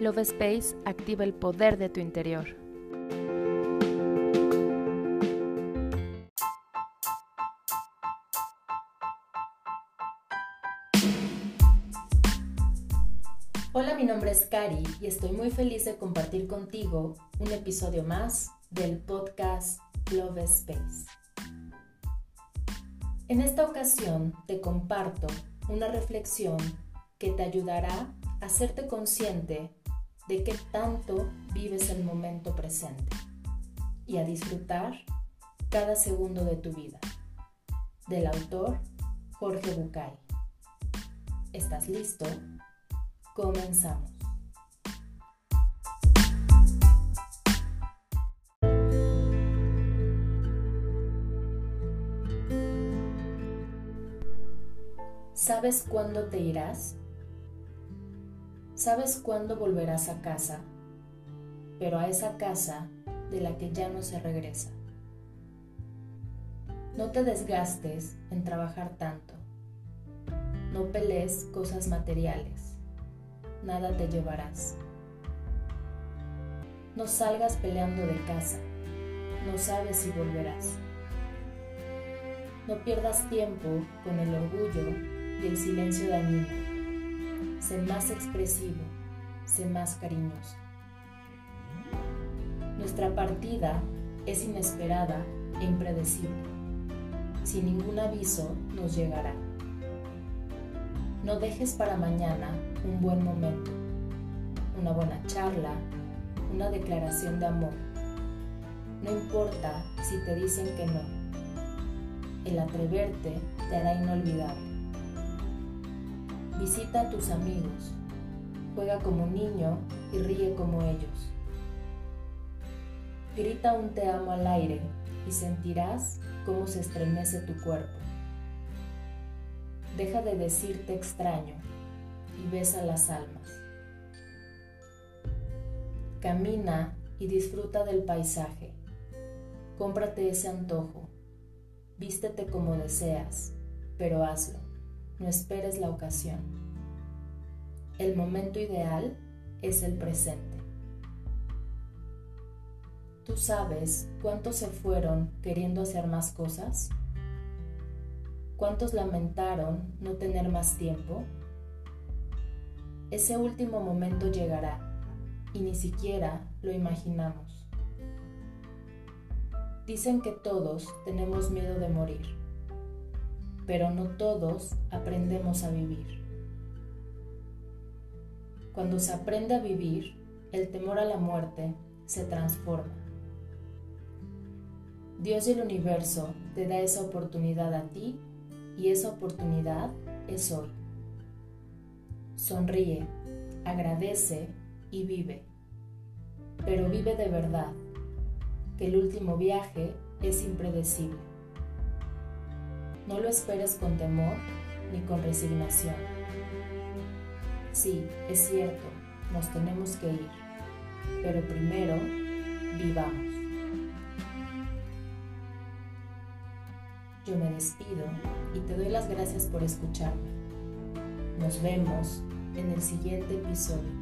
Love Space activa el poder de tu interior. Hola, mi nombre es Cari y estoy muy feliz de compartir contigo un episodio más del podcast Love Space. En esta ocasión te comparto una reflexión que te ayudará a hacerte consciente de qué tanto vives el momento presente y a disfrutar cada segundo de tu vida. Del autor Jorge Bucay. ¿Estás listo? Comenzamos. ¿Sabes cuándo te irás? Sabes cuándo volverás a casa, pero a esa casa de la que ya no se regresa. No te desgastes en trabajar tanto. No pelees cosas materiales. Nada te llevarás. No salgas peleando de casa. No sabes si volverás. No pierdas tiempo con el orgullo y el silencio dañino sé más expresivo, sé más cariñoso. Nuestra partida es inesperada e impredecible. Sin ningún aviso nos llegará. No dejes para mañana un buen momento, una buena charla, una declaración de amor. No importa si te dicen que no. El atreverte te hará inolvidable. Visita a tus amigos, juega como niño y ríe como ellos. Grita un te amo al aire y sentirás cómo se estremece tu cuerpo. Deja de decirte extraño y besa las almas. Camina y disfruta del paisaje. Cómprate ese antojo. Vístete como deseas, pero hazlo. No esperes la ocasión. El momento ideal es el presente. ¿Tú sabes cuántos se fueron queriendo hacer más cosas? ¿Cuántos lamentaron no tener más tiempo? Ese último momento llegará y ni siquiera lo imaginamos. Dicen que todos tenemos miedo de morir pero no todos aprendemos a vivir. Cuando se aprende a vivir, el temor a la muerte se transforma. Dios y el universo te da esa oportunidad a ti y esa oportunidad es hoy. Sonríe, agradece y vive. Pero vive de verdad, que el último viaje es impredecible. No lo esperes con temor ni con resignación. Sí, es cierto, nos tenemos que ir, pero primero vivamos. Yo me despido y te doy las gracias por escucharme. Nos vemos en el siguiente episodio.